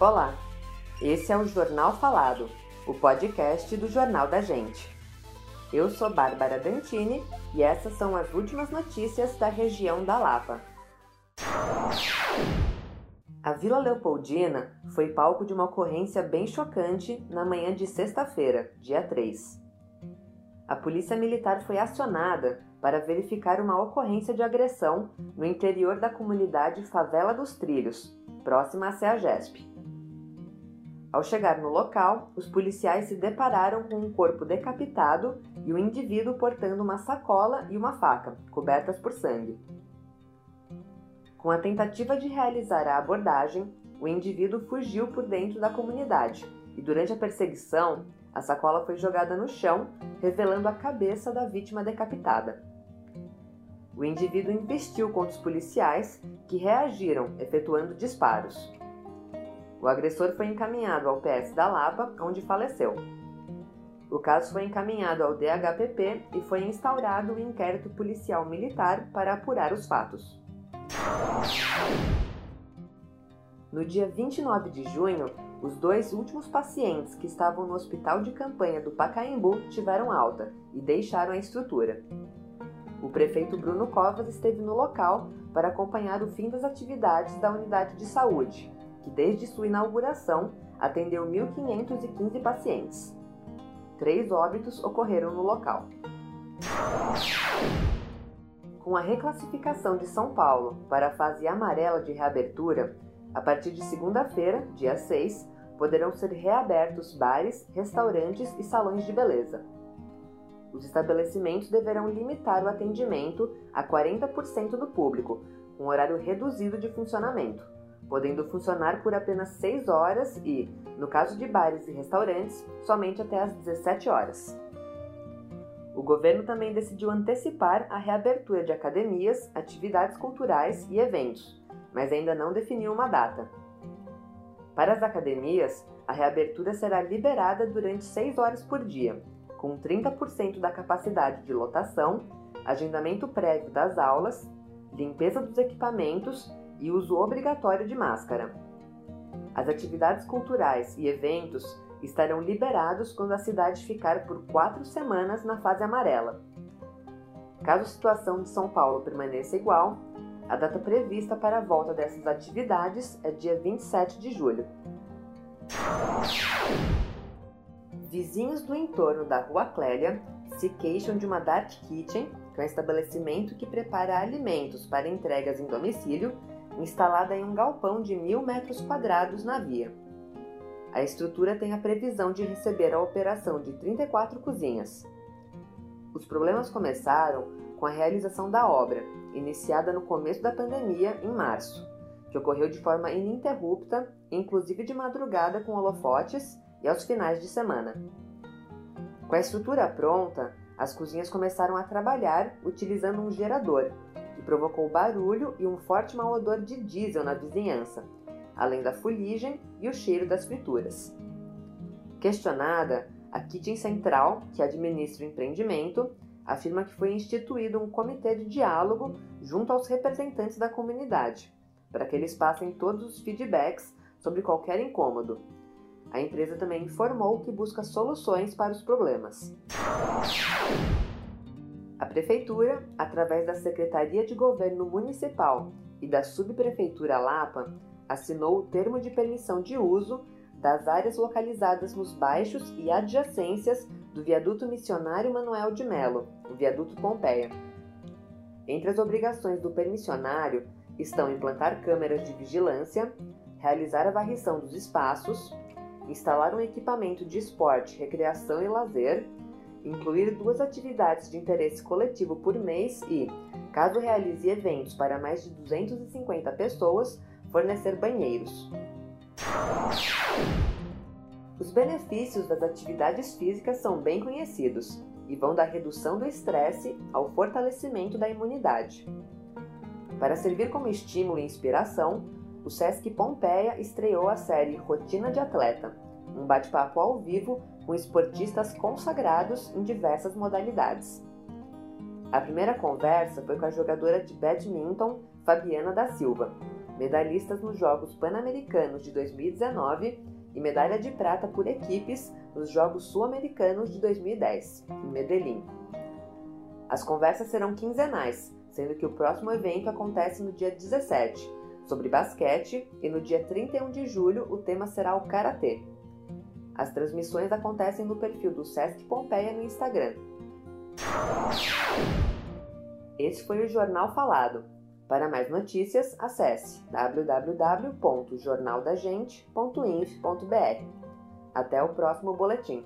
Olá, esse é o Jornal Falado, o podcast do Jornal da Gente. Eu sou Bárbara Dantini e essas são as últimas notícias da região da Lapa. A Vila Leopoldina foi palco de uma ocorrência bem chocante na manhã de sexta-feira, dia 3. A polícia militar foi acionada para verificar uma ocorrência de agressão no interior da comunidade Favela dos Trilhos, próxima à CEAGESP. Ao chegar no local, os policiais se depararam com um corpo decapitado e um indivíduo portando uma sacola e uma faca, cobertas por sangue. Com a tentativa de realizar a abordagem, o indivíduo fugiu por dentro da comunidade e, durante a perseguição, a sacola foi jogada no chão, revelando a cabeça da vítima decapitada. O indivíduo investiu contra os policiais, que reagiram, efetuando disparos. O agressor foi encaminhado ao PS da Lapa, onde faleceu. O caso foi encaminhado ao DHPP e foi instaurado o um inquérito policial militar para apurar os fatos. No dia 29 de junho, os dois últimos pacientes que estavam no hospital de campanha do Pacaembu tiveram alta e deixaram a estrutura. O prefeito Bruno Covas esteve no local para acompanhar o fim das atividades da unidade de saúde, que desde sua inauguração atendeu 1.515 pacientes. Três óbitos ocorreram no local. Com a reclassificação de São Paulo para a fase amarela de reabertura, a partir de segunda-feira, dia 6, poderão ser reabertos bares, restaurantes e salões de beleza. Os estabelecimentos deverão limitar o atendimento a 40% do público, com horário reduzido de funcionamento, podendo funcionar por apenas 6 horas e, no caso de bares e restaurantes, somente até às 17 horas. O governo também decidiu antecipar a reabertura de academias, atividades culturais e eventos, mas ainda não definiu uma data. Para as academias, a reabertura será liberada durante 6 horas por dia, com 30% da capacidade de lotação, agendamento prévio das aulas, limpeza dos equipamentos e uso obrigatório de máscara. As atividades culturais e eventos estarão liberados quando a cidade ficar por quatro semanas na fase amarela. Caso a situação de São Paulo permaneça igual, a data prevista para a volta dessas atividades é dia 27 de julho. Vizinhos do entorno da Rua Clélia se queixam de uma Dark Kitchen, que é um estabelecimento que prepara alimentos para entregas em domicílio, instalada em um galpão de mil metros quadrados na via. A estrutura tem a previsão de receber a operação de 34 cozinhas. Os problemas começaram com a realização da obra, iniciada no começo da pandemia, em março, que ocorreu de forma ininterrupta, inclusive de madrugada com holofotes e aos finais de semana. Com a estrutura pronta, as cozinhas começaram a trabalhar utilizando um gerador, que provocou barulho e um forte mau odor de diesel na vizinhança, além da fuligem e o cheiro das frituras. Questionada, a Kitchen Central, que administra o empreendimento, afirma que foi instituído um comitê de diálogo junto aos representantes da comunidade, para que eles passem todos os feedbacks sobre qualquer incômodo. A empresa também informou que busca soluções para os problemas. A Prefeitura, através da Secretaria de Governo Municipal e da Subprefeitura Lapa, assinou o termo de permissão de uso das áreas localizadas nos baixos e adjacências do viaduto missionário Manuel de Melo, o viaduto Pompeia. Entre as obrigações do permissionário estão implantar câmeras de vigilância, realizar a varrição dos espaços, instalar um equipamento de esporte, recreação e lazer, incluir duas atividades de interesse coletivo por mês e, caso realize eventos para mais de 250 pessoas, fornecer banheiros. Os benefícios das atividades físicas são bem conhecidos e vão da redução do estresse ao fortalecimento da imunidade. Para servir como estímulo e inspiração, o Sesc Pompeia estreou a série Rotina de Atleta, um bate-papo ao vivo com esportistas consagrados em diversas modalidades. A primeira conversa foi com a jogadora de badminton Fabiana da Silva, medalhistas nos Jogos Pan-Americanos de 2019 e medalha de prata por equipes nos Jogos Sul-Americanos de 2010, em Medellín. As conversas serão quinzenais, sendo que o próximo evento acontece no dia 17, sobre basquete, e no dia 31 de julho o tema será o Karatê. As transmissões acontecem no perfil do Sesc Pompeia no Instagram. Esse foi o Jornal Falado. Para mais notícias, acesse www.jornaldagente.inf.br. Até o próximo boletim.